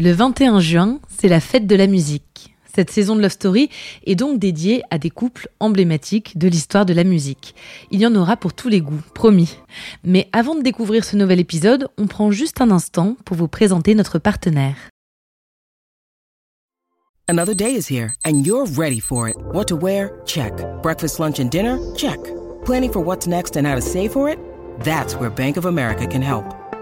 Le 21 juin, c'est la fête de la musique. Cette saison de Love Story est donc dédiée à des couples emblématiques de l'histoire de la musique. Il y en aura pour tous les goûts, promis. Mais avant de découvrir ce nouvel épisode, on prend juste un instant pour vous présenter notre partenaire. Another day is here and you're ready for it. What to wear? Check. Breakfast, lunch and dinner? Check. Planning for what's next and how to save for it? That's where Bank of America can help.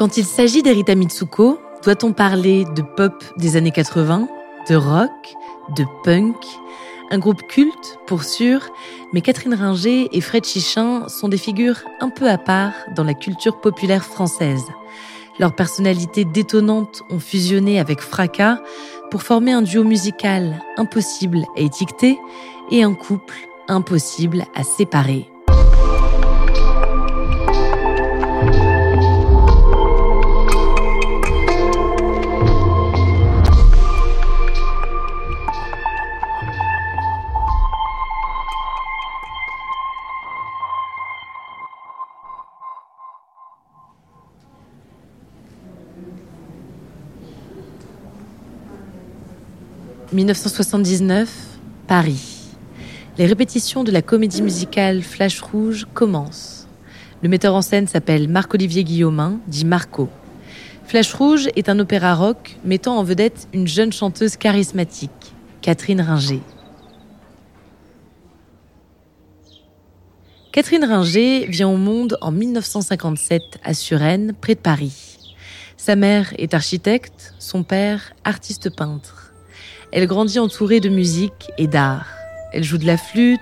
Quand il s'agit d'Erita Mitsuko, doit-on parler de pop des années 80, de rock, de punk? Un groupe culte, pour sûr, mais Catherine Ringer et Fred Chichin sont des figures un peu à part dans la culture populaire française. Leurs personnalités détonnantes ont fusionné avec fracas pour former un duo musical impossible à étiqueter et un couple impossible à séparer. 1979, Paris. Les répétitions de la comédie musicale Flash Rouge commencent. Le metteur en scène s'appelle Marc-Olivier Guillaumin, dit Marco. Flash Rouge est un opéra rock mettant en vedette une jeune chanteuse charismatique, Catherine Ringer. Catherine Ringer vient au monde en 1957 à Suresnes, près de Paris. Sa mère est architecte, son père artiste peintre. Elle grandit entourée de musique et d'art. Elle joue de la flûte,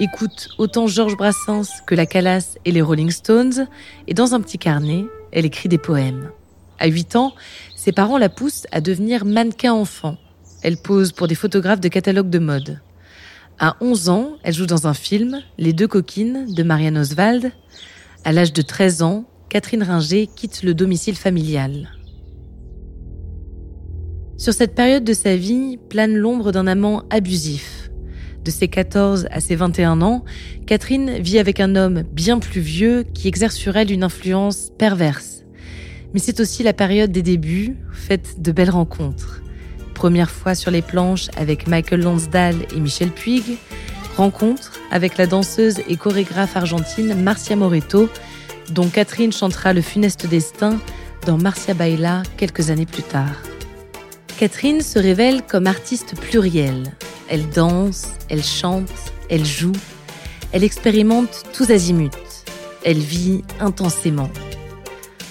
écoute autant Georges Brassens que la Calas et les Rolling Stones, et dans un petit carnet, elle écrit des poèmes. À 8 ans, ses parents la poussent à devenir mannequin enfant. Elle pose pour des photographes de catalogues de mode. À 11 ans, elle joue dans un film, Les deux coquines, de Marianne Oswald. À l'âge de 13 ans, Catherine Ringer quitte le domicile familial. Sur cette période de sa vie plane l'ombre d'un amant abusif. De ses 14 à ses 21 ans, Catherine vit avec un homme bien plus vieux qui exerce sur elle une influence perverse. Mais c'est aussi la période des débuts, faite de belles rencontres. Première fois sur les planches avec Michael Lonsdale et Michel Puig, rencontre avec la danseuse et chorégraphe argentine Marcia Moreto, dont Catherine chantera le funeste destin dans Marcia Baila quelques années plus tard. Catherine se révèle comme artiste plurielle. Elle danse, elle chante, elle joue, elle expérimente tous azimuts. Elle vit intensément.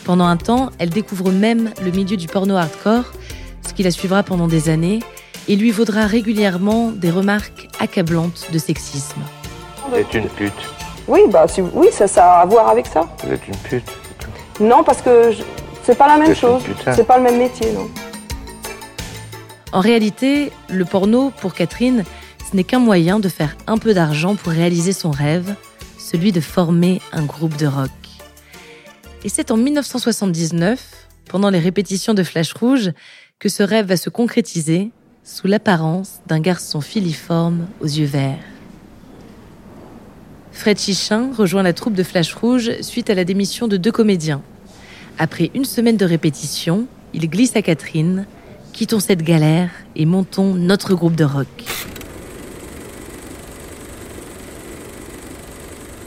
Pendant un temps, elle découvre même le milieu du porno hardcore, ce qui la suivra pendant des années et lui vaudra régulièrement des remarques accablantes de sexisme. Vous êtes une pute. Oui, bah oui, ça, ça a à voir avec ça. Vous êtes une pute. Non, parce que c'est pas la même chose. C'est pas le même métier, non. En réalité, le porno, pour Catherine, ce n'est qu'un moyen de faire un peu d'argent pour réaliser son rêve, celui de former un groupe de rock. Et c'est en 1979, pendant les répétitions de Flash Rouge, que ce rêve va se concrétiser sous l'apparence d'un garçon filiforme aux yeux verts. Fred Chichin rejoint la troupe de Flash Rouge suite à la démission de deux comédiens. Après une semaine de répétition, il glisse à Catherine Quittons cette galère et montons notre groupe de rock.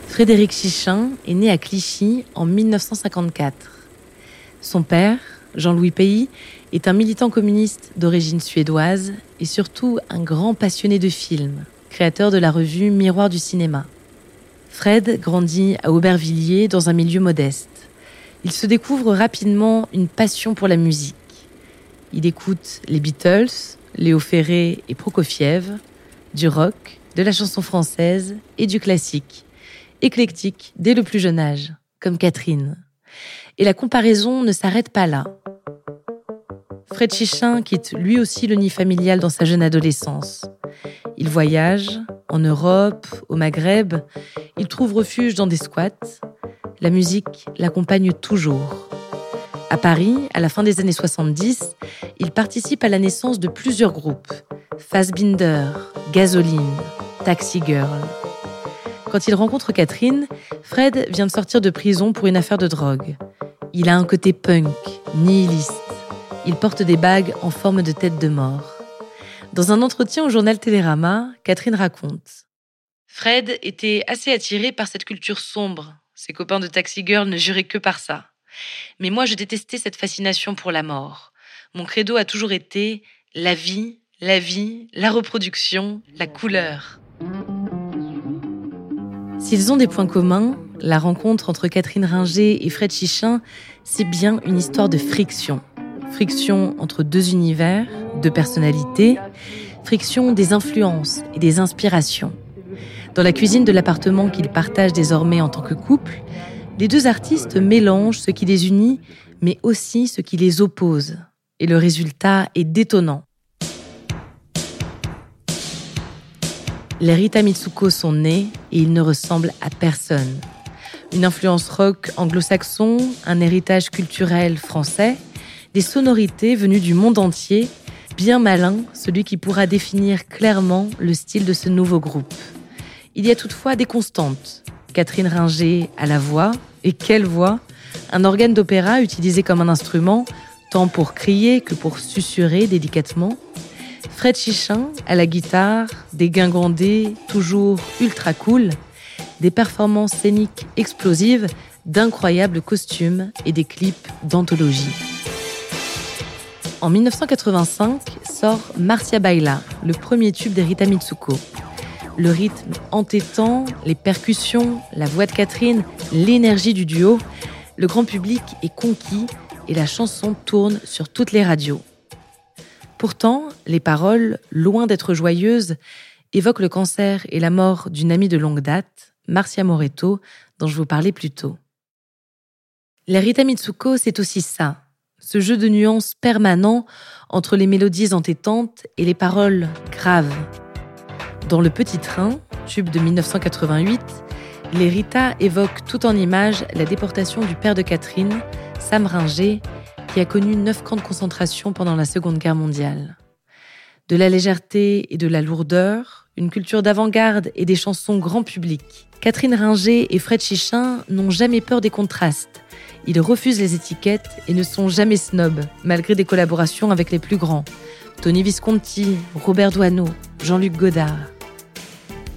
Frédéric Chichin est né à Clichy en 1954. Son père, Jean-Louis Pays, est un militant communiste d'origine suédoise et surtout un grand passionné de films, créateur de la revue Miroir du cinéma. Fred grandit à Aubervilliers dans un milieu modeste. Il se découvre rapidement une passion pour la musique. Il écoute les Beatles, Léo Ferré et Prokofiev, du rock, de la chanson française et du classique, éclectique dès le plus jeune âge, comme Catherine. Et la comparaison ne s'arrête pas là. Fred Chichin quitte lui aussi le nid familial dans sa jeune adolescence. Il voyage en Europe, au Maghreb, il trouve refuge dans des squats. La musique l'accompagne toujours. À Paris, à la fin des années 70, il participe à la naissance de plusieurs groupes. Fassbinder, Gasoline, Taxi Girl. Quand il rencontre Catherine, Fred vient de sortir de prison pour une affaire de drogue. Il a un côté punk, nihiliste. Il porte des bagues en forme de tête de mort. Dans un entretien au journal Télérama, Catherine raconte Fred était assez attiré par cette culture sombre. Ses copains de Taxi Girl ne juraient que par ça. Mais moi, je détestais cette fascination pour la mort. Mon credo a toujours été la vie, la vie, la reproduction, la couleur. S'ils ont des points communs, la rencontre entre Catherine Ringer et Fred Chichin, c'est bien une histoire de friction. Friction entre deux univers, deux personnalités, friction des influences et des inspirations. Dans la cuisine de l'appartement qu'ils partagent désormais en tant que couple, les deux artistes mélangent ce qui les unit, mais aussi ce qui les oppose. Et le résultat est détonnant. Les Rita Mitsuko sont nés et ils ne ressemblent à personne. Une influence rock anglo-saxon, un héritage culturel français, des sonorités venues du monde entier, bien malin, celui qui pourra définir clairement le style de ce nouveau groupe. Il y a toutefois des constantes. Catherine Ringer à la voix, et quelle voix? Un organe d'opéra utilisé comme un instrument, tant pour crier que pour susurrer délicatement. Fred Chichin à la guitare, des guingandés toujours ultra cool, des performances scéniques explosives, d'incroyables costumes et des clips d'anthologie. En 1985 sort Marcia Baila, le premier tube d'Erita Mitsuko. Le rythme entêtant, les percussions, la voix de Catherine, l'énergie du duo, le grand public est conquis et la chanson tourne sur toutes les radios. Pourtant, les paroles, loin d'être joyeuses, évoquent le cancer et la mort d'une amie de longue date, Marcia Moreto, dont je vous parlais plus tôt. La Rita Mitsuko, c'est aussi ça, ce jeu de nuances permanent entre les mélodies entêtantes et les paroles graves. Dans Le Petit Train, tube de 1988, les Rita évoquent tout en images la déportation du père de Catherine, Sam Ringer, qui a connu neuf camps de concentration pendant la Seconde Guerre mondiale. De la légèreté et de la lourdeur, une culture d'avant-garde et des chansons grand public. Catherine Ringer et Fred Chichin n'ont jamais peur des contrastes. Ils refusent les étiquettes et ne sont jamais snobs, malgré des collaborations avec les plus grands. Tony Visconti, Robert Doisneau, Jean-Luc Godard.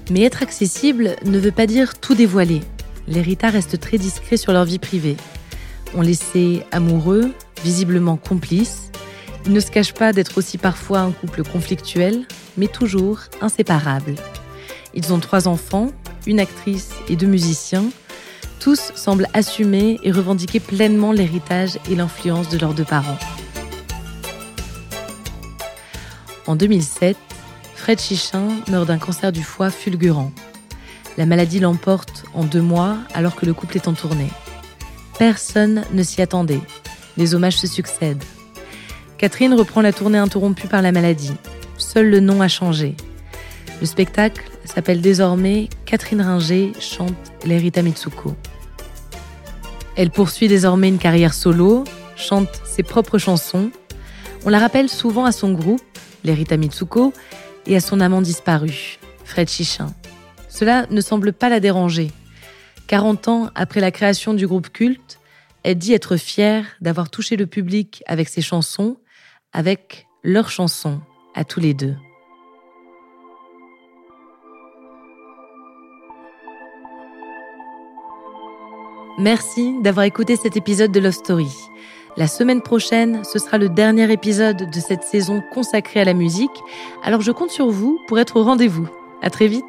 Mais être accessible ne veut pas dire tout dévoiler. Les Rita restent très discrets sur leur vie privée. On les sait amoureux, visiblement complices. Ils ne se cachent pas d'être aussi parfois un couple conflictuel, mais toujours inséparables. Ils ont trois enfants, une actrice et deux musiciens. Tous semblent assumer et revendiquer pleinement l'héritage et l'influence de leurs deux parents. En 2007, Fred Chichin meurt d'un cancer du foie fulgurant. La maladie l'emporte en deux mois alors que le couple est en tournée. Personne ne s'y attendait. Les hommages se succèdent. Catherine reprend la tournée interrompue par la maladie. Seul le nom a changé. Le spectacle s'appelle désormais Catherine Ringer chante l'Erita Mitsuko. Elle poursuit désormais une carrière solo, chante ses propres chansons. On la rappelle souvent à son groupe, l'Erita Mitsuko, et à son amant disparu, Fred Chichin. Cela ne semble pas la déranger. 40 ans après la création du groupe culte, elle dit être fière d'avoir touché le public avec ses chansons, avec leurs chansons à tous les deux. Merci d'avoir écouté cet épisode de Love Story. La semaine prochaine, ce sera le dernier épisode de cette saison consacrée à la musique, alors je compte sur vous pour être au rendez-vous. À très vite!